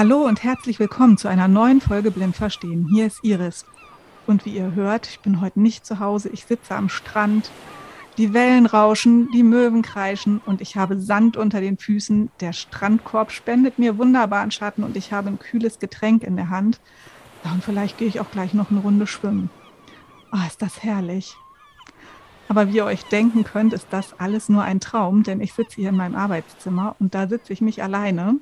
Hallo und herzlich willkommen zu einer neuen Folge Blind Verstehen. Hier ist Iris. Und wie ihr hört, ich bin heute nicht zu Hause, ich sitze am Strand. Die Wellen rauschen, die Möwen kreischen und ich habe Sand unter den Füßen. Der Strandkorb spendet mir wunderbaren Schatten und ich habe ein kühles Getränk in der Hand. Und vielleicht gehe ich auch gleich noch eine Runde schwimmen. Oh, ist das herrlich. Aber wie ihr euch denken könnt, ist das alles nur ein Traum, denn ich sitze hier in meinem Arbeitszimmer und da sitze ich nicht alleine.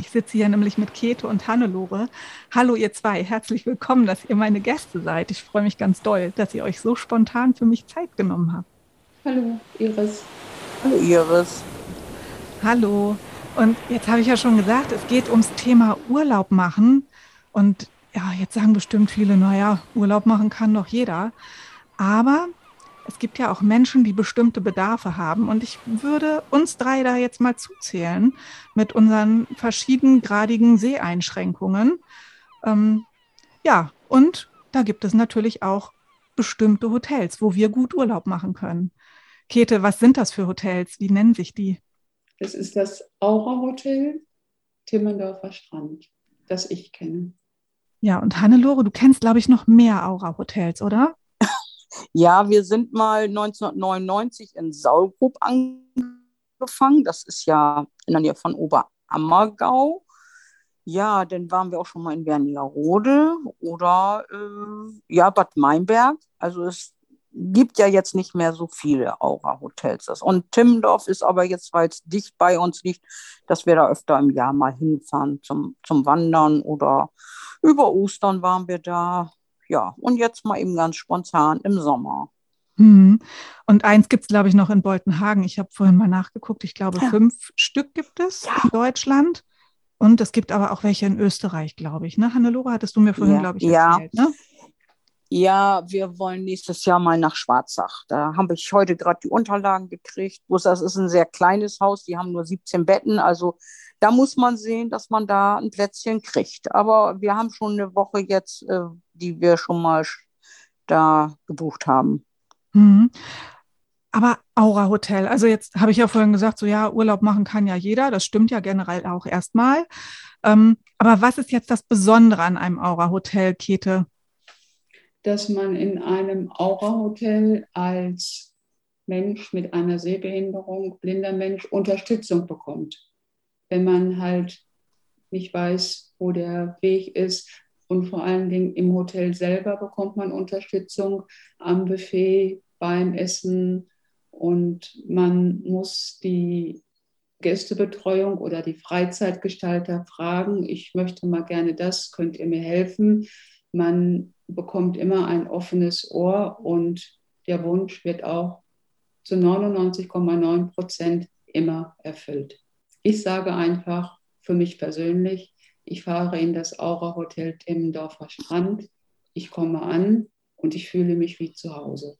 Ich sitze hier nämlich mit Käthe und Hannelore. Hallo ihr zwei, herzlich willkommen, dass ihr meine Gäste seid. Ich freue mich ganz doll, dass ihr euch so spontan für mich Zeit genommen habt. Hallo Iris. Hallo Iris. Hallo. Und jetzt habe ich ja schon gesagt, es geht ums Thema Urlaub machen. Und ja, jetzt sagen bestimmt viele, naja, Urlaub machen kann doch jeder. Aber es gibt ja auch Menschen, die bestimmte Bedarfe haben. Und ich würde uns drei da jetzt mal zuzählen mit unseren verschiedengradigen Seheinschränkungen. Ähm, ja, und da gibt es natürlich auch bestimmte Hotels, wo wir gut Urlaub machen können. Käthe, was sind das für Hotels? Wie nennen sich die? Das ist das Aura Hotel Timmendorfer Strand, das ich kenne. Ja, und Hannelore, du kennst, glaube ich, noch mehr Aura-Hotels, oder? Ja, wir sind mal 1999 in Saulgrub angefangen. Das ist ja in der Nähe von Oberammergau. Ja, dann waren wir auch schon mal in Wernigerode oder äh, ja, Bad Meinberg. Also es gibt ja jetzt nicht mehr so viele Aura-Hotels. Und Timmendorf ist aber jetzt, weil es dicht bei uns liegt, dass wir da öfter im Jahr mal hinfahren zum, zum Wandern oder über Ostern waren wir da ja, und jetzt mal eben ganz spontan im Sommer. Mhm. Und eins gibt es, glaube ich, noch in Boltenhagen. Ich habe vorhin mal nachgeguckt. Ich glaube, ja. fünf Stück gibt es ja. in Deutschland. Und es gibt aber auch welche in Österreich, glaube ich. Ne? Hannelore, hattest du mir vorhin, ja. glaube ich, erzählt. Ja. Ne? Ja, wir wollen nächstes Jahr mal nach Schwarzach. Da habe ich heute gerade die Unterlagen gekriegt. Bloß das ist ein sehr kleines Haus, die haben nur 17 Betten. Also da muss man sehen, dass man da ein Plätzchen kriegt. Aber wir haben schon eine Woche jetzt, äh, die wir schon mal da gebucht haben. Mhm. Aber Aura Hotel, also jetzt habe ich ja vorhin gesagt, so ja, Urlaub machen kann ja jeder, das stimmt ja generell auch erstmal. Ähm, aber was ist jetzt das Besondere an einem Aura Hotel, Käthe? Dass man in einem Aura Hotel als Mensch mit einer Sehbehinderung, blinder Mensch, Unterstützung bekommt wenn man halt nicht weiß, wo der Weg ist. Und vor allen Dingen im Hotel selber bekommt man Unterstützung am Buffet, beim Essen. Und man muss die Gästebetreuung oder die Freizeitgestalter fragen, ich möchte mal gerne das, könnt ihr mir helfen? Man bekommt immer ein offenes Ohr und der Wunsch wird auch zu 99,9 Prozent immer erfüllt. Ich sage einfach für mich persönlich, ich fahre in das Aura Hotel Timmendorfer Strand, ich komme an und ich fühle mich wie zu Hause.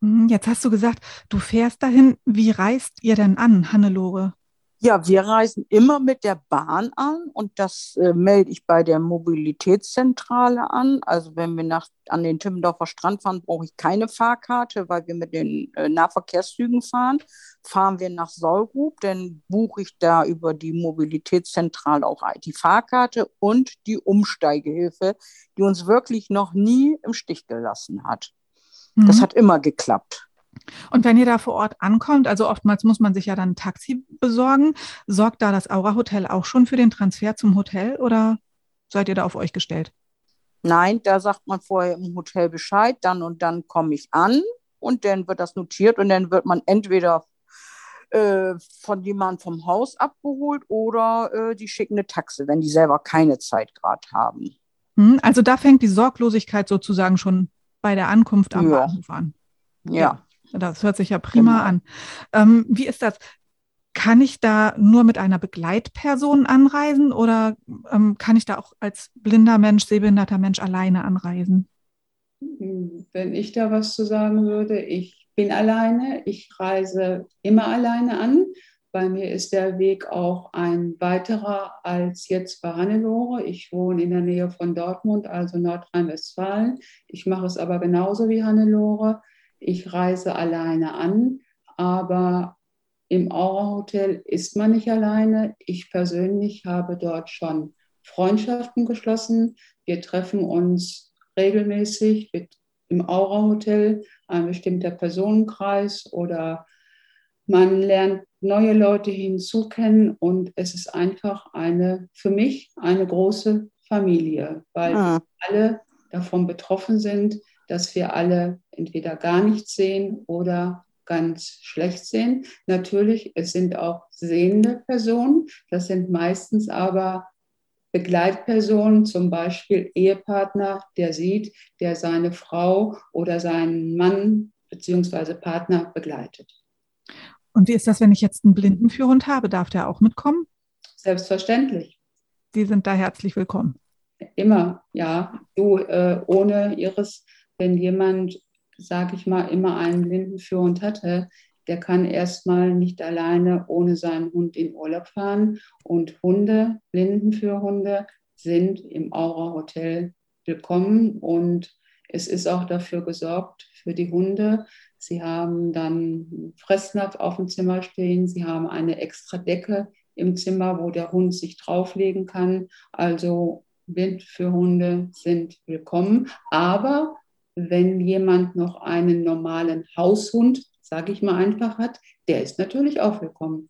Mhm, jetzt hast du gesagt, du fährst dahin. Wie reist ihr denn an, Hannelore? Ja, wir reisen immer mit der Bahn an und das äh, melde ich bei der Mobilitätszentrale an. Also wenn wir nach, an den Timmendorfer Strand fahren, brauche ich keine Fahrkarte, weil wir mit den äh, Nahverkehrszügen fahren. Fahren wir nach Solgrub, dann buche ich da über die Mobilitätszentrale auch die Fahrkarte und die Umsteigehilfe, die uns wirklich noch nie im Stich gelassen hat. Mhm. Das hat immer geklappt. Und wenn ihr da vor Ort ankommt, also oftmals muss man sich ja dann ein Taxi besorgen, sorgt da das Aura Hotel auch schon für den Transfer zum Hotel oder seid ihr da auf euch gestellt? Nein, da sagt man vorher im Hotel Bescheid, dann und dann komme ich an und dann wird das notiert und dann wird man entweder äh, von jemandem vom Haus abgeholt oder äh, die schicken eine Taxe, wenn die selber keine Zeit gerade haben. Hm, also da fängt die Sorglosigkeit sozusagen schon bei der Ankunft am ja. Bahnhof an. ja. ja. Das hört sich ja prima genau. an. Ähm, wie ist das? Kann ich da nur mit einer Begleitperson anreisen oder ähm, kann ich da auch als blinder Mensch, sehbehinderter Mensch alleine anreisen? Wenn ich da was zu sagen würde, ich bin alleine, ich reise immer alleine an. Bei mir ist der Weg auch ein weiterer als jetzt bei Hannelore. Ich wohne in der Nähe von Dortmund, also Nordrhein-Westfalen. Ich mache es aber genauso wie Hannelore ich reise alleine an, aber im Aura Hotel ist man nicht alleine. Ich persönlich habe dort schon Freundschaften geschlossen. Wir treffen uns regelmäßig im Aura-Hotel, ein bestimmter Personenkreis oder man lernt neue Leute hinzukennen und es ist einfach eine, für mich eine große Familie, weil ah. alle davon betroffen sind, dass wir alle entweder gar nichts sehen oder ganz schlecht sehen. Natürlich, es sind auch sehende Personen, das sind meistens aber Begleitpersonen, zum Beispiel Ehepartner, der sieht, der seine Frau oder seinen Mann bzw. Partner begleitet. Und wie ist das, wenn ich jetzt einen Blindenführhund habe? Darf der auch mitkommen? Selbstverständlich. Sie sind da herzlich willkommen. Immer, ja. Du, äh, ohne Ihres, wenn jemand, sage ich mal, immer einen Blindenführhund hatte, der kann erstmal nicht alleine ohne seinen Hund in Urlaub fahren. Und Hunde, Blindenführhunde, sind im Aura Hotel willkommen und es ist auch dafür gesorgt für die Hunde, Sie haben dann Fressnapf auf dem Zimmer stehen. Sie haben eine extra Decke im Zimmer, wo der Hund sich drauflegen kann. Also Wind für Hunde sind willkommen. Aber wenn jemand noch einen normalen Haushund, sage ich mal einfach, hat, der ist natürlich auch willkommen.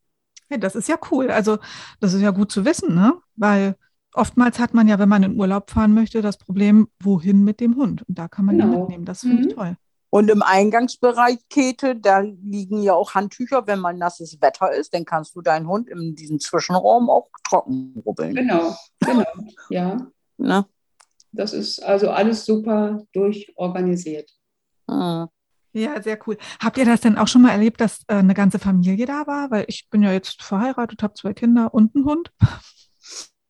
Ja, das ist ja cool. Also das ist ja gut zu wissen, ne? Weil oftmals hat man ja, wenn man in Urlaub fahren möchte, das Problem, wohin mit dem Hund. Und da kann man genau. ihn mitnehmen. Das finde mhm. ich toll. Und im Eingangsbereich, Käthe, da liegen ja auch Handtücher, wenn mal nasses Wetter ist, dann kannst du deinen Hund in diesem Zwischenraum auch trocken rubbeln. Genau, genau, ja. Na? Das ist also alles super durchorganisiert. Ah. Ja, sehr cool. Habt ihr das denn auch schon mal erlebt, dass äh, eine ganze Familie da war? Weil ich bin ja jetzt verheiratet, habe zwei Kinder und einen Hund.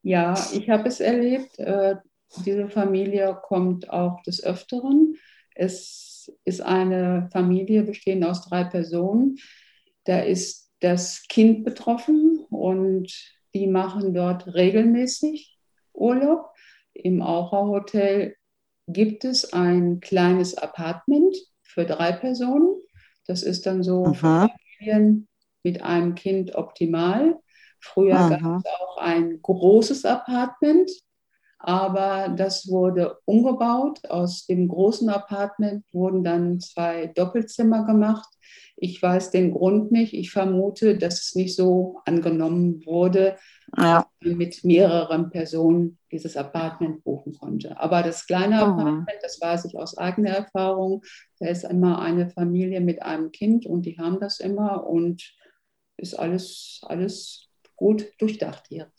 Ja, ich habe es erlebt. Äh, diese Familie kommt auch des Öfteren. Es ist eine Familie bestehend aus drei Personen. Da ist das Kind betroffen und die machen dort regelmäßig Urlaub. Im Aura Hotel gibt es ein kleines Apartment für drei Personen. Das ist dann so Aha. für Familien mit einem Kind optimal. Früher gab es auch ein großes Apartment aber das wurde umgebaut. Aus dem großen Apartment wurden dann zwei Doppelzimmer gemacht. Ich weiß den Grund nicht. Ich vermute, dass es nicht so angenommen wurde, ja. dass man mit mehreren Personen dieses Apartment buchen konnte. Aber das kleine mhm. Apartment, das weiß ich aus eigener Erfahrung, da ist immer eine Familie mit einem Kind und die haben das immer und ist alles, alles gut durchdacht hier.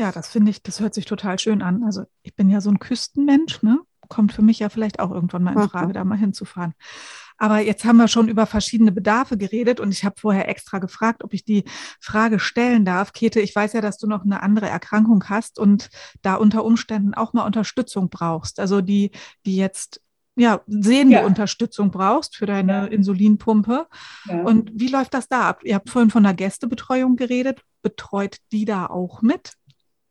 Ja, das finde ich, das hört sich total schön an. Also ich bin ja so ein Küstenmensch, ne? Kommt für mich ja vielleicht auch irgendwann mal in Frage, mhm. da mal hinzufahren. Aber jetzt haben wir schon über verschiedene Bedarfe geredet und ich habe vorher extra gefragt, ob ich die Frage stellen darf. Käthe, ich weiß ja, dass du noch eine andere Erkrankung hast und da unter Umständen auch mal Unterstützung brauchst. Also die, die jetzt ja, sehende ja. Unterstützung brauchst für deine ja. Insulinpumpe. Ja. Und wie läuft das da ab? Ihr habt vorhin von der Gästebetreuung geredet. Betreut die da auch mit?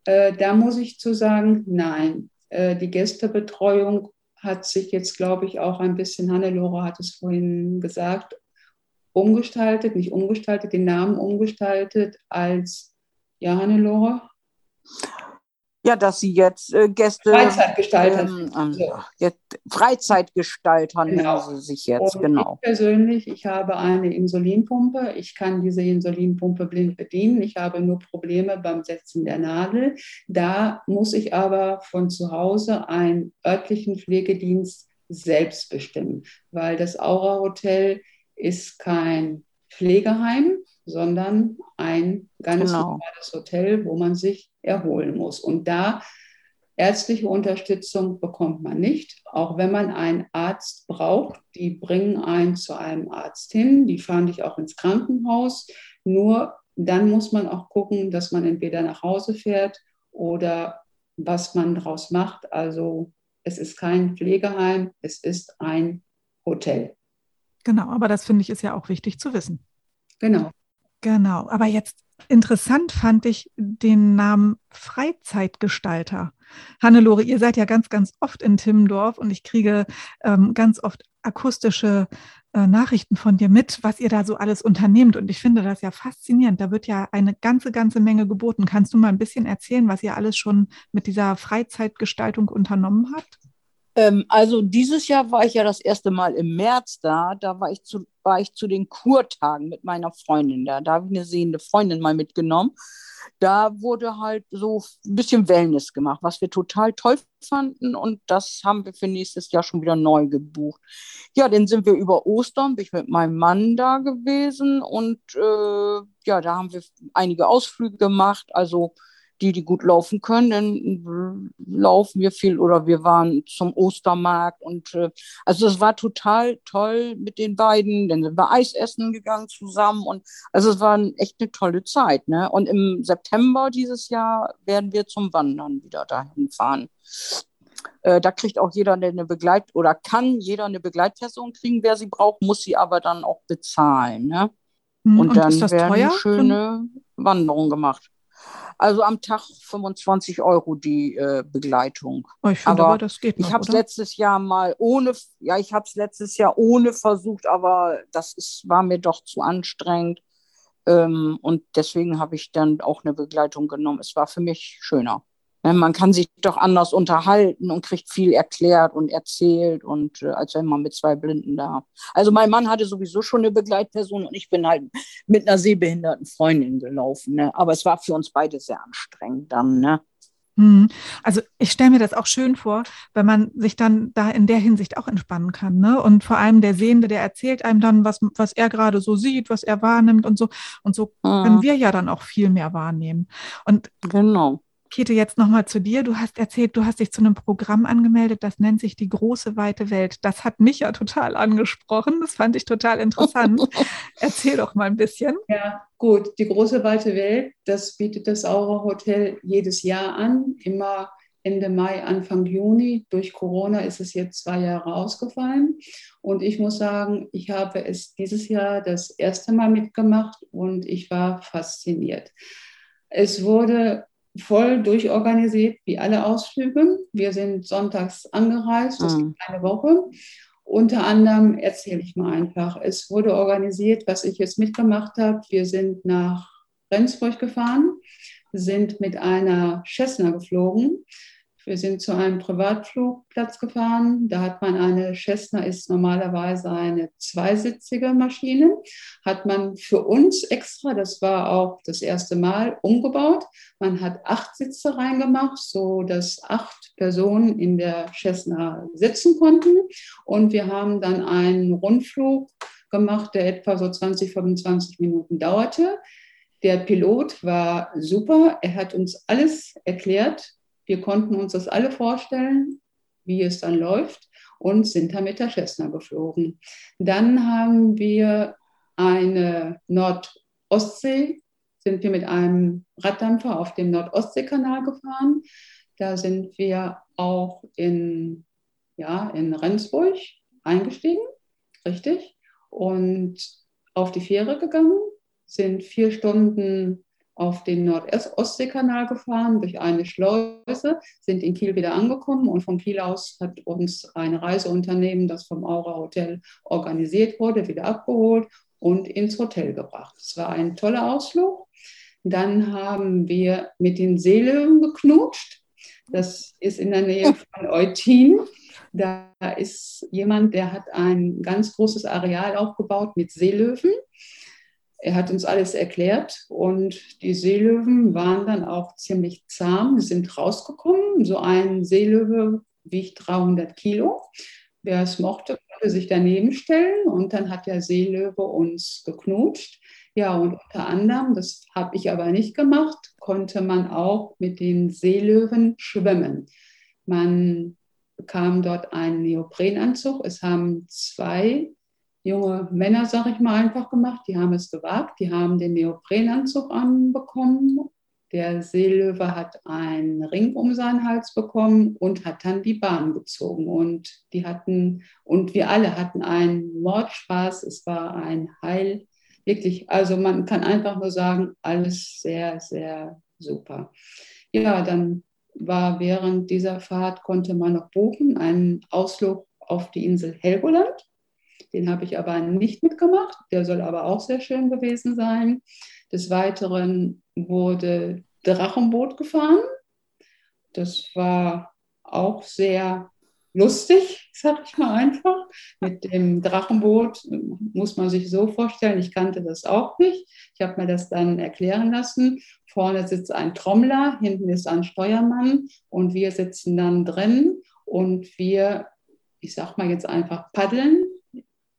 Äh, da muss ich zu sagen, nein. Äh, die Gästebetreuung hat sich jetzt, glaube ich, auch ein bisschen, Hannelore hat es vorhin gesagt, umgestaltet, nicht umgestaltet, den Namen umgestaltet als, ja, Hannelore? Ja, dass sie jetzt äh, Gäste. Freizeitgestalter. Ähm, ähm, Freizeitgestalter genau. nennen sie sich jetzt, Und genau. Ich persönlich, ich habe eine Insulinpumpe. Ich kann diese Insulinpumpe blind bedienen. Ich habe nur Probleme beim Setzen der Nadel. Da muss ich aber von zu Hause einen örtlichen Pflegedienst selbst bestimmen, weil das Aura Hotel ist kein Pflegeheim, sondern ein ganz genau. normales Hotel, wo man sich erholen muss. Und da ärztliche Unterstützung bekommt man nicht, auch wenn man einen Arzt braucht. Die bringen einen zu einem Arzt hin, die fahren dich auch ins Krankenhaus. Nur dann muss man auch gucken, dass man entweder nach Hause fährt oder was man daraus macht. Also es ist kein Pflegeheim, es ist ein Hotel. Genau, aber das finde ich ist ja auch wichtig zu wissen. Genau. Genau, aber jetzt interessant fand ich den Namen Freizeitgestalter. Hannelore, ihr seid ja ganz, ganz oft in Timmendorf und ich kriege ähm, ganz oft akustische äh, Nachrichten von dir mit, was ihr da so alles unternehmt. Und ich finde das ja faszinierend. Da wird ja eine ganze, ganze Menge geboten. Kannst du mal ein bisschen erzählen, was ihr alles schon mit dieser Freizeitgestaltung unternommen habt? Ähm, also dieses Jahr war ich ja das erste Mal im März da. Da war ich zu, war ich zu den Kurtagen mit meiner Freundin da. Da habe ich eine sehende Freundin mal mitgenommen. Da wurde halt so ein bisschen Wellness gemacht, was wir total toll fanden. Und das haben wir für nächstes Jahr schon wieder neu gebucht. Ja, dann sind wir über Ostern, bin ich mit meinem Mann da gewesen. Und äh, ja, da haben wir einige Ausflüge gemacht. Also die, die gut laufen können, dann laufen wir viel oder wir waren zum Ostermarkt und äh, also es war total toll mit den beiden. Dann sind wir Eis essen gegangen zusammen und also es war echt eine tolle Zeit. Ne? Und im September dieses Jahr werden wir zum Wandern wieder dahin fahren. Äh, da kriegt auch jeder eine Begleit oder kann jeder eine Begleitperson kriegen, wer sie braucht, muss sie aber dann auch bezahlen. Ne? Hm, und, und dann werden teuer? schöne Wanderungen gemacht. Also am Tag 25 Euro die äh, Begleitung. Oh, ich finde aber, aber, das geht noch, Ich habe es letztes Jahr mal ohne, ja, ich habe es letztes Jahr ohne versucht, aber das ist, war mir doch zu anstrengend. Ähm, und deswegen habe ich dann auch eine Begleitung genommen. Es war für mich schöner. Ne, man kann sich doch anders unterhalten und kriegt viel erklärt und erzählt und äh, als wenn man mit zwei Blinden da. Also mein Mann hatte sowieso schon eine Begleitperson und ich bin halt mit einer sehbehinderten Freundin gelaufen. Ne? Aber es war für uns beide sehr anstrengend dann. Ne? Hm. Also ich stelle mir das auch schön vor, wenn man sich dann da in der Hinsicht auch entspannen kann. Ne? Und vor allem der Sehende, der erzählt einem dann, was, was er gerade so sieht, was er wahrnimmt und so. Und so können wir ja dann auch viel mehr wahrnehmen. Und genau. Käthe, jetzt nochmal zu dir. Du hast erzählt, du hast dich zu einem Programm angemeldet, das nennt sich die große weite Welt. Das hat mich ja total angesprochen. Das fand ich total interessant. Erzähl doch mal ein bisschen. Ja, gut. Die große weite Welt, das bietet das Aura Hotel jedes Jahr an, immer Ende Mai, Anfang Juni. Durch Corona ist es jetzt zwei Jahre ausgefallen. Und ich muss sagen, ich habe es dieses Jahr das erste Mal mitgemacht und ich war fasziniert. Es wurde voll durchorganisiert, wie alle Ausflüge. Wir sind sonntags angereist, das mhm. eine Woche. Unter anderem erzähle ich mal einfach. Es wurde organisiert, was ich jetzt mitgemacht habe. Wir sind nach Rendsburg gefahren, sind mit einer Cessna geflogen. Wir sind zu einem Privatflugplatz gefahren. Da hat man eine Cessna, ist normalerweise eine zweisitzige Maschine. Hat man für uns extra, das war auch das erste Mal, umgebaut. Man hat acht Sitze reingemacht, so dass acht Personen in der Cessna sitzen konnten. Und wir haben dann einen Rundflug gemacht, der etwa so 20, 25 Minuten dauerte. Der Pilot war super. Er hat uns alles erklärt, wir konnten uns das alle vorstellen, wie es dann läuft und sind dann mit der Cessna geflogen. Dann haben wir eine Nordostsee, sind wir mit einem Raddampfer auf dem Nordostseekanal gefahren. Da sind wir auch in, ja, in Rendsburg eingestiegen, richtig, und auf die Fähre gegangen, sind vier Stunden auf den Nordostseekanal gefahren durch eine Schleuse, sind in Kiel wieder angekommen und von Kiel aus hat uns ein Reiseunternehmen, das vom Aura Hotel organisiert wurde, wieder abgeholt und ins Hotel gebracht. Es war ein toller Ausflug. Dann haben wir mit den Seelöwen geknutscht. Das ist in der Nähe von Eutin. Da ist jemand, der hat ein ganz großes Areal aufgebaut mit Seelöwen. Er hat uns alles erklärt und die Seelöwen waren dann auch ziemlich zahm, Sie sind rausgekommen. So ein Seelöwe wiegt 300 Kilo. Wer es mochte, konnte sich daneben stellen und dann hat der Seelöwe uns geknutscht. Ja, und unter anderem, das habe ich aber nicht gemacht, konnte man auch mit den Seelöwen schwimmen. Man bekam dort einen Neoprenanzug. Es haben zwei junge Männer, sag ich mal, einfach gemacht. Die haben es gewagt. Die haben den Neoprenanzug anbekommen. Der Seelöwe hat einen Ring um seinen Hals bekommen und hat dann die Bahn gezogen. Und die hatten, und wir alle hatten einen Mordspaß. Es war ein Heil. Wirklich, also man kann einfach nur sagen, alles sehr, sehr super. Ja, dann war während dieser Fahrt, konnte man noch buchen, einen Ausflug auf die Insel Helgoland. Den habe ich aber nicht mitgemacht. Der soll aber auch sehr schön gewesen sein. Des Weiteren wurde Drachenboot gefahren. Das war auch sehr lustig, sag ich mal einfach. Mit dem Drachenboot muss man sich so vorstellen, ich kannte das auch nicht. Ich habe mir das dann erklären lassen. Vorne sitzt ein Trommler, hinten ist ein Steuermann und wir sitzen dann drin und wir, ich sag mal jetzt einfach paddeln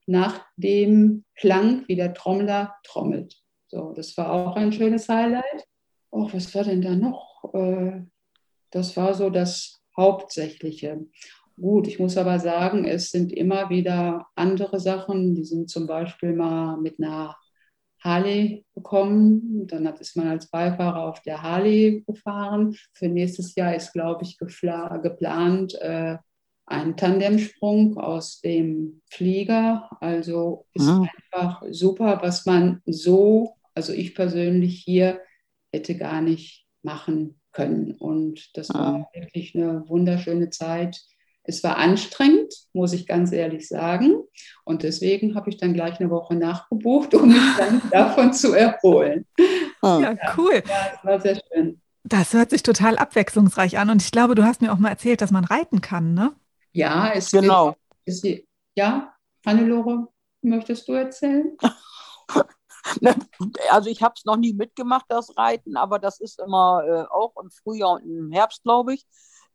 nach dem Klang, wie der Trommler trommelt. So, das war auch ein schönes Highlight. Oh, was war denn da noch? Äh, das war so das Hauptsächliche. Gut, ich muss aber sagen, es sind immer wieder andere Sachen. Die sind zum Beispiel mal mit einer Harley gekommen. Dann ist man als Beifahrer auf der Harley gefahren. Für nächstes Jahr ist, glaube ich, geplant äh, ein Tandemsprung aus dem Flieger. Also ist mhm. einfach super, was man so, also ich persönlich hier hätte gar nicht machen können. Und das war mhm. wirklich eine wunderschöne Zeit es war anstrengend, muss ich ganz ehrlich sagen. Und deswegen habe ich dann gleich eine Woche nachgebucht, um mich dann davon zu erholen. Oh. Ja, cool. Ja, das war sehr schön. Das hört sich total abwechslungsreich an. Und ich glaube, du hast mir auch mal erzählt, dass man reiten kann, ne? Ja, es genau. Ist, ja, Hannelore, möchtest du erzählen? Also ich habe es noch nie mitgemacht, das Reiten, aber das ist immer äh, auch im Frühjahr und im Herbst, glaube ich.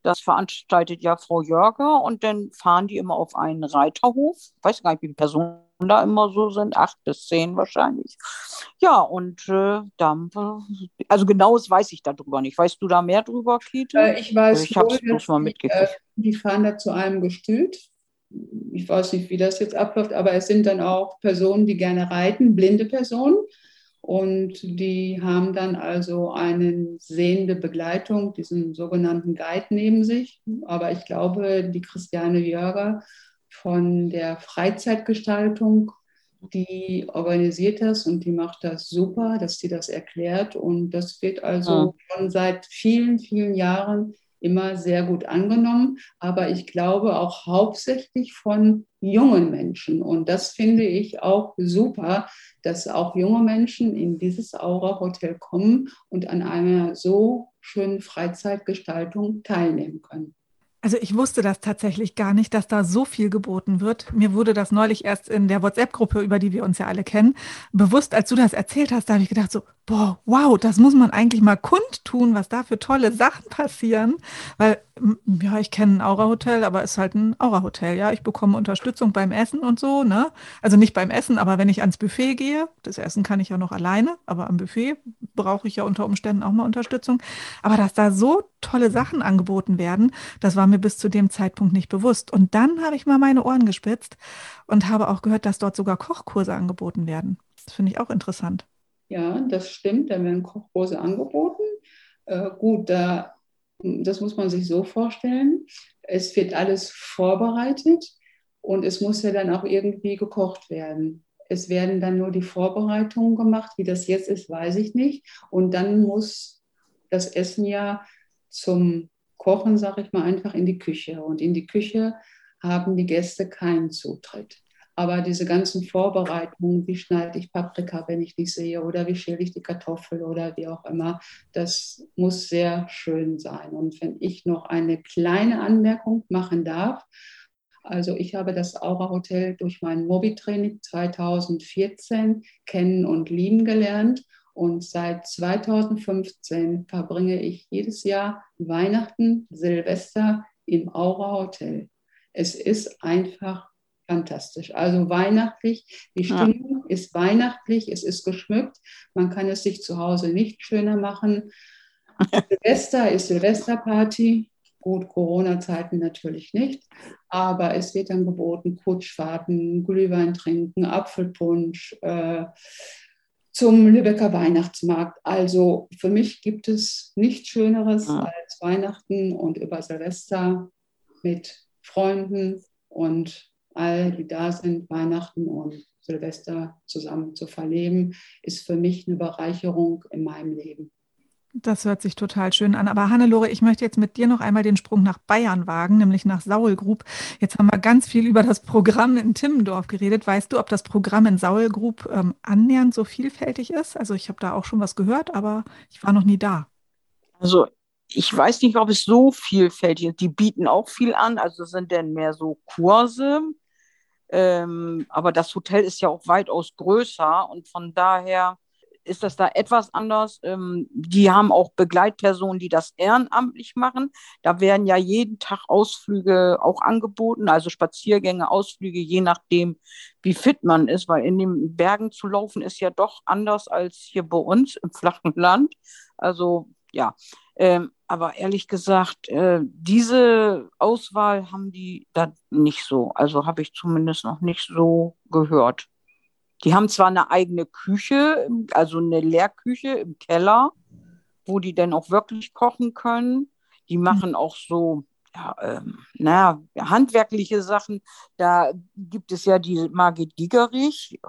Das veranstaltet ja Frau Jörger und dann fahren die immer auf einen Reiterhof. Ich weiß gar nicht, wie viele Personen da immer so sind, acht bis zehn wahrscheinlich. Ja, und äh, dann, also genaues weiß ich darüber nicht. Weißt du da mehr drüber, Kete? Äh, ich weiß, ich habe es mal mitgekriegt. Äh, die fahren da zu einem Gestüt. Ich weiß nicht, wie das jetzt abläuft, aber es sind dann auch Personen, die gerne reiten, blinde Personen. Und die haben dann also eine sehende Begleitung, diesen sogenannten Guide neben sich. Aber ich glaube, die Christiane Jörger von der Freizeitgestaltung, die organisiert das und die macht das super, dass sie das erklärt. Und das wird also ja. schon seit vielen, vielen Jahren immer sehr gut angenommen, aber ich glaube auch hauptsächlich von jungen Menschen. Und das finde ich auch super, dass auch junge Menschen in dieses Aura-Hotel kommen und an einer so schönen Freizeitgestaltung teilnehmen können. Also ich wusste das tatsächlich gar nicht, dass da so viel geboten wird. Mir wurde das neulich erst in der WhatsApp-Gruppe, über die wir uns ja alle kennen, bewusst, als du das erzählt hast, da habe ich gedacht so, boah, wow, das muss man eigentlich mal kundtun, was da für tolle Sachen passieren. Weil, ja, ich kenne ein Aura-Hotel, aber es ist halt ein Aura-Hotel, ja. Ich bekomme Unterstützung beim Essen und so, ne? Also nicht beim Essen, aber wenn ich ans Buffet gehe, das Essen kann ich ja noch alleine, aber am Buffet brauche ich ja unter Umständen auch mal Unterstützung. Aber dass da so tolle Sachen angeboten werden, das war mir bis zu dem Zeitpunkt nicht bewusst. Und dann habe ich mal meine Ohren gespitzt und habe auch gehört, dass dort sogar Kochkurse angeboten werden. Das finde ich auch interessant. Ja, das stimmt, da werden Kochkurse angeboten. Äh, gut, da, das muss man sich so vorstellen. Es wird alles vorbereitet und es muss ja dann auch irgendwie gekocht werden. Es werden dann nur die Vorbereitungen gemacht. Wie das jetzt ist, weiß ich nicht. Und dann muss das Essen ja zum Kochen, sage ich mal, einfach in die Küche. Und in die Küche haben die Gäste keinen Zutritt. Aber diese ganzen Vorbereitungen, wie schneide ich Paprika, wenn ich nicht sehe, oder wie schäle ich die Kartoffel oder wie auch immer, das muss sehr schön sein. Und wenn ich noch eine kleine Anmerkung machen darf, also ich habe das Aura Hotel durch mein Mobi-Training 2014 kennen und lieben gelernt. Und seit 2015 verbringe ich jedes Jahr Weihnachten, Silvester im Aura Hotel. Es ist einfach fantastisch. Also weihnachtlich, die Stimmung ja. ist weihnachtlich, es ist geschmückt, man kann es sich zu Hause nicht schöner machen. Silvester ist Silvesterparty, gut, Corona-Zeiten natürlich nicht, aber es wird dann geboten, Kutschfahrten, Glühwein trinken, Apfelpunsch, äh, zum Lübecker Weihnachtsmarkt. Also für mich gibt es nichts Schöneres ja. als Weihnachten und über Silvester mit Freunden und all die da sind, Weihnachten und Silvester zusammen zu verleben, ist für mich eine Bereicherung in meinem Leben. Das hört sich total schön an. Aber Hannelore, ich möchte jetzt mit dir noch einmal den Sprung nach Bayern wagen, nämlich nach Saulgrub. Jetzt haben wir ganz viel über das Programm in Timmendorf geredet. Weißt du, ob das Programm in Saulgrub ähm, annähernd so vielfältig ist? Also ich habe da auch schon was gehört, aber ich war noch nie da. Also ich weiß nicht, ob es so vielfältig ist. Die bieten auch viel an, also sind dann mehr so Kurse. Ähm, aber das Hotel ist ja auch weitaus größer und von daher ist das da etwas anders. Ähm, die haben auch Begleitpersonen, die das ehrenamtlich machen. Da werden ja jeden Tag Ausflüge auch angeboten, also Spaziergänge, Ausflüge, je nachdem, wie fit man ist, weil in den Bergen zu laufen ist ja doch anders als hier bei uns im flachen Land. Also ja, ähm, aber ehrlich gesagt, äh, diese Auswahl haben die da nicht so. Also habe ich zumindest noch nicht so gehört. Die haben zwar eine eigene Küche, also eine Lehrküche im Keller, wo die dann auch wirklich kochen können. Die machen auch so, ja, ähm, naja, handwerkliche Sachen. Da gibt es ja die Margit Gigerich,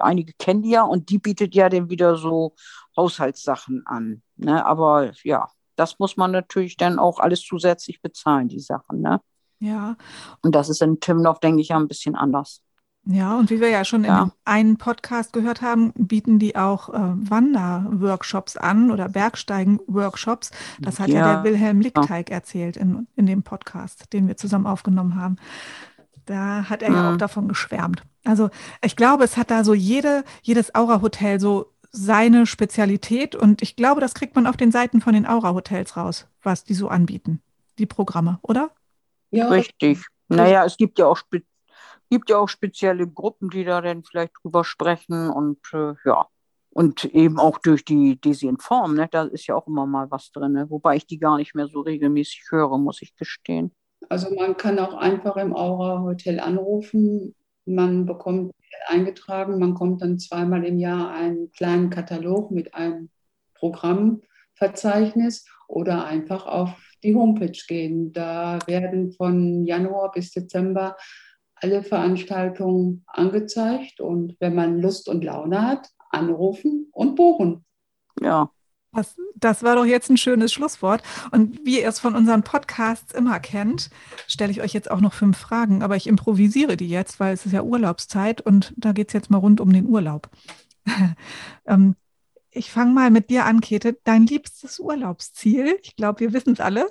einige kennen die ja, und die bietet ja dann wieder so Haushaltssachen an. Ne? Aber ja, das muss man natürlich dann auch alles zusätzlich bezahlen, die Sachen. Ne? Ja. Und das ist in Timnoff, denke ich, ja ein bisschen anders. Ja, und wie wir ja schon ja. in einem Podcast gehört haben, bieten die auch äh, Wanderworkshops an oder Bergsteigen-Workshops. Das hat ja, ja der Wilhelm Lickteig erzählt in, in dem Podcast, den wir zusammen aufgenommen haben. Da hat er mhm. ja auch davon geschwärmt. Also ich glaube, es hat da so jede, jedes Aura-Hotel so seine Spezialität und ich glaube, das kriegt man auf den Seiten von den Aura-Hotels raus, was die so anbieten, die Programme, oder? Ja. Richtig. Naja, es gibt ja auch gibt ja auch spezielle Gruppen, die da dann vielleicht drüber sprechen und äh, ja. Und eben auch durch die Desinform, ne? da ist ja auch immer mal was drin, ne? wobei ich die gar nicht mehr so regelmäßig höre, muss ich gestehen. Also man kann auch einfach im Aura Hotel anrufen, man bekommt eingetragen, man kommt dann zweimal im Jahr einen kleinen Katalog mit einem Programmverzeichnis oder einfach auf die Homepage gehen. Da werden von Januar bis Dezember alle Veranstaltungen angezeigt und wenn man Lust und Laune hat, anrufen und buchen. Ja. Das, das war doch jetzt ein schönes Schlusswort. Und wie ihr es von unseren Podcasts immer kennt, stelle ich euch jetzt auch noch fünf Fragen, aber ich improvisiere die jetzt, weil es ist ja Urlaubszeit und da geht es jetzt mal rund um den Urlaub. ähm, ich fange mal mit dir an, Käthe. Dein liebstes Urlaubsziel? Ich glaube, wir wissen es alle.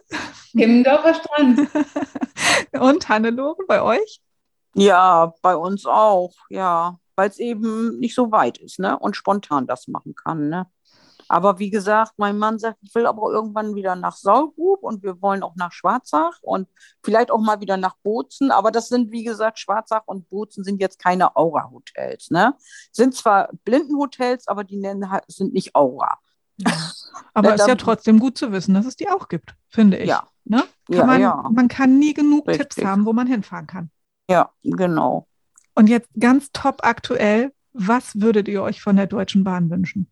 Himmendorfer Strand. und Hannelore, bei euch? Ja, bei uns auch, ja, weil es eben nicht so weit ist, ne? Und spontan das machen kann, ne? Aber wie gesagt, mein Mann sagt, ich will aber irgendwann wieder nach Saulgrub und wir wollen auch nach Schwarzach und vielleicht auch mal wieder nach Bozen. Aber das sind, wie gesagt, Schwarzach und Bozen sind jetzt keine Aura-Hotels. Ne? Sind zwar Blindenhotels, aber die nennen, halt, sind nicht Aura. Aber es ist ja trotzdem gut zu wissen, dass es die auch gibt, finde ich. Ja. Ne? Kann ja, man, ja. man kann nie genug Richtig. Tipps haben, wo man hinfahren kann. Ja, genau. Und jetzt ganz top aktuell, was würdet ihr euch von der Deutschen Bahn wünschen?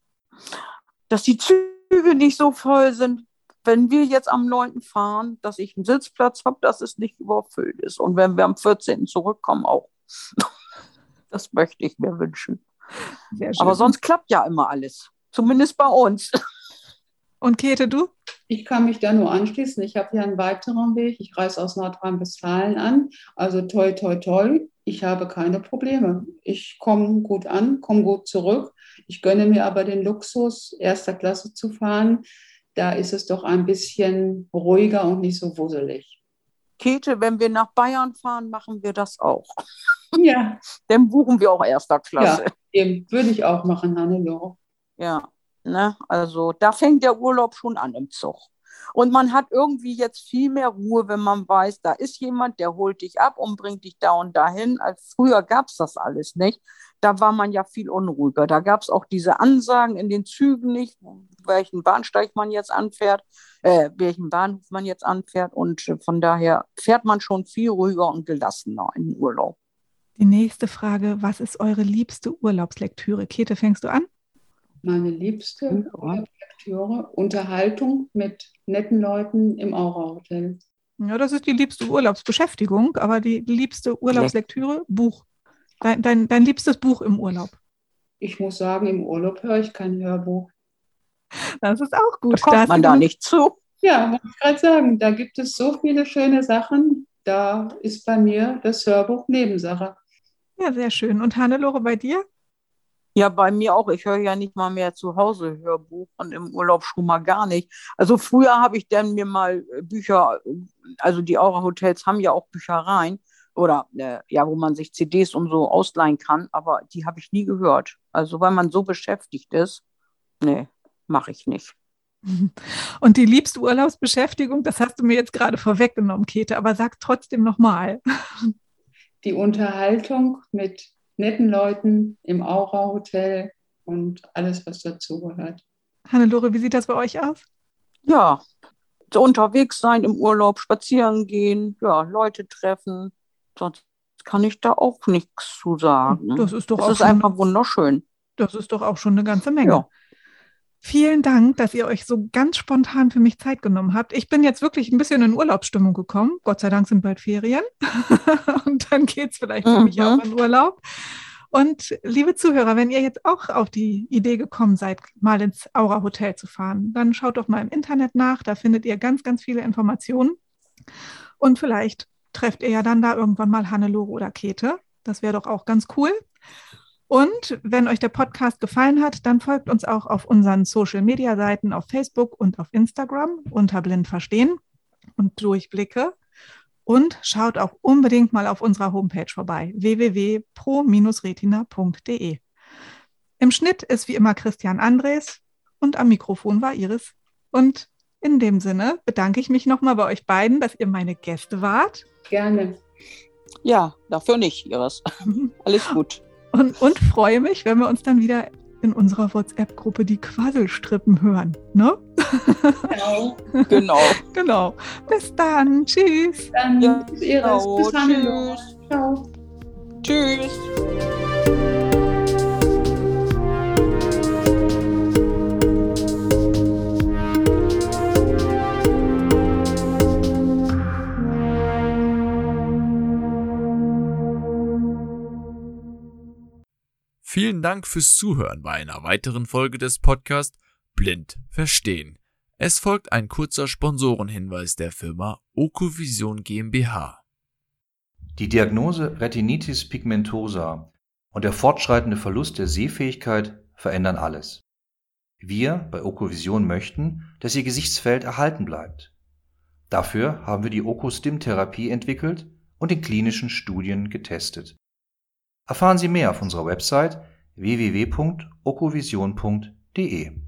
Dass die Züge nicht so voll sind, wenn wir jetzt am 9. fahren, dass ich einen Sitzplatz habe, dass es nicht überfüllt ist. Und wenn wir am 14. zurückkommen, auch. Das möchte ich mir wünschen. Aber sonst klappt ja immer alles. Zumindest bei uns. Und Käthe, du? Ich kann mich da nur anschließen. Ich habe ja einen weiteren Weg. Ich reise aus Nordrhein-Westfalen an. Also toi, toi, toi. Ich habe keine Probleme. Ich komme gut an, komme gut zurück. Ich gönne mir aber den Luxus, erster Klasse zu fahren. Da ist es doch ein bisschen ruhiger und nicht so wuselig. Käthe, wenn wir nach Bayern fahren, machen wir das auch. Ja. Dann buchen wir auch erster Klasse. Ja, eben. Würde ich auch machen, Hannelore. Ja. Ne? Also da fängt der Urlaub schon an im Zug. Und man hat irgendwie jetzt viel mehr Ruhe, wenn man weiß, da ist jemand, der holt dich ab und bringt dich da und dahin. Als früher gab es das alles nicht. Da war man ja viel unruhiger. Da gab es auch diese Ansagen in den Zügen nicht, welchen Bahnsteig man jetzt anfährt, äh, welchen Bahnhof man jetzt anfährt. Und von daher fährt man schon viel ruhiger und gelassener in den Urlaub. Die nächste Frage, was ist eure liebste Urlaubslektüre? Käthe, fängst du an? Meine liebste ja. Lektüre, Unterhaltung mit netten Leuten im Aura-Hotel. Ja, das ist die liebste Urlaubsbeschäftigung, aber die liebste Urlaubslektüre, Buch. Dein, dein, dein liebstes Buch im Urlaub. Ich muss sagen, im Urlaub höre ich kein Hörbuch. Das ist auch gut. Da kommt Da man da nicht zu. Ja, wollte ich gerade sagen, da gibt es so viele schöne Sachen. Da ist bei mir das Hörbuch Nebensache. Ja, sehr schön. Und Hannelore, bei dir? Ja, bei mir auch. Ich höre ja nicht mal mehr zu Hause Hörbuch und im Urlaub schon mal gar nicht. Also früher habe ich dann mir mal äh, Bücher, also die Aura-Hotels haben ja auch Büchereien oder äh, ja, wo man sich CDs und so ausleihen kann, aber die habe ich nie gehört. Also weil man so beschäftigt ist, nee, mache ich nicht. Und die liebste Urlaubsbeschäftigung, das hast du mir jetzt gerade vorweggenommen, Käthe, aber sag trotzdem nochmal. Die Unterhaltung mit netten Leuten im Aura-Hotel und alles, was dazugehört. Hannelore, wie sieht das bei euch aus? Ja, so unterwegs sein im Urlaub, spazieren gehen, ja, Leute treffen. Sonst kann ich da auch nichts zu sagen. Das ist doch es auch ist schon, einfach wunderschön. das ist doch auch schon eine ganze Menge. Ja. Vielen Dank, dass ihr euch so ganz spontan für mich Zeit genommen habt. Ich bin jetzt wirklich ein bisschen in Urlaubsstimmung gekommen. Gott sei Dank sind bald Ferien. Und dann geht es vielleicht für mich Mhm. auch in Urlaub. Und liebe Zuhörer, wenn ihr jetzt auch auf die Idee gekommen seid, mal ins Aura Hotel zu fahren, dann schaut doch mal im Internet nach. Da findet ihr ganz, ganz viele Informationen. Und vielleicht trefft ihr ja dann da irgendwann mal Hannelore oder Käthe. Das wäre doch auch ganz cool. Und wenn euch der Podcast gefallen hat, dann folgt uns auch auf unseren Social-Media-Seiten auf Facebook und auf Instagram unter Blind Verstehen und Durchblicke. Und schaut auch unbedingt mal auf unserer Homepage vorbei, www.pro-retina.de. Im Schnitt ist wie immer Christian Andres und am Mikrofon war Iris. Und in dem Sinne bedanke ich mich nochmal bei euch beiden, dass ihr meine Gäste wart. Gerne. Ja, dafür nicht, Iris. Alles gut. Und, und freue mich, wenn wir uns dann wieder in unserer WhatsApp-Gruppe die Quasselstrippen hören. Ne? Genau. Genau. Genau. Bis dann. Tschüss. Dann Ja, bis genau. Bis Hannelore. Tschüss. Ciao. Vielen Dank fürs Zuhören bei einer weiteren Folge des Podcasts Blind Verstehen. Es folgt ein kurzer Sponsorenhinweis der Firma Okovision GmbH. Die Diagnose Retinitis pigmentosa und der fortschreitende Verlust der Sehfähigkeit verändern alles. Wir bei Okovision möchten, dass Ihr Gesichtsfeld erhalten bleibt. Dafür haben wir die Okostim-Therapie entwickelt und in klinischen Studien getestet. Erfahren Sie mehr auf unserer Website www.okovision.de.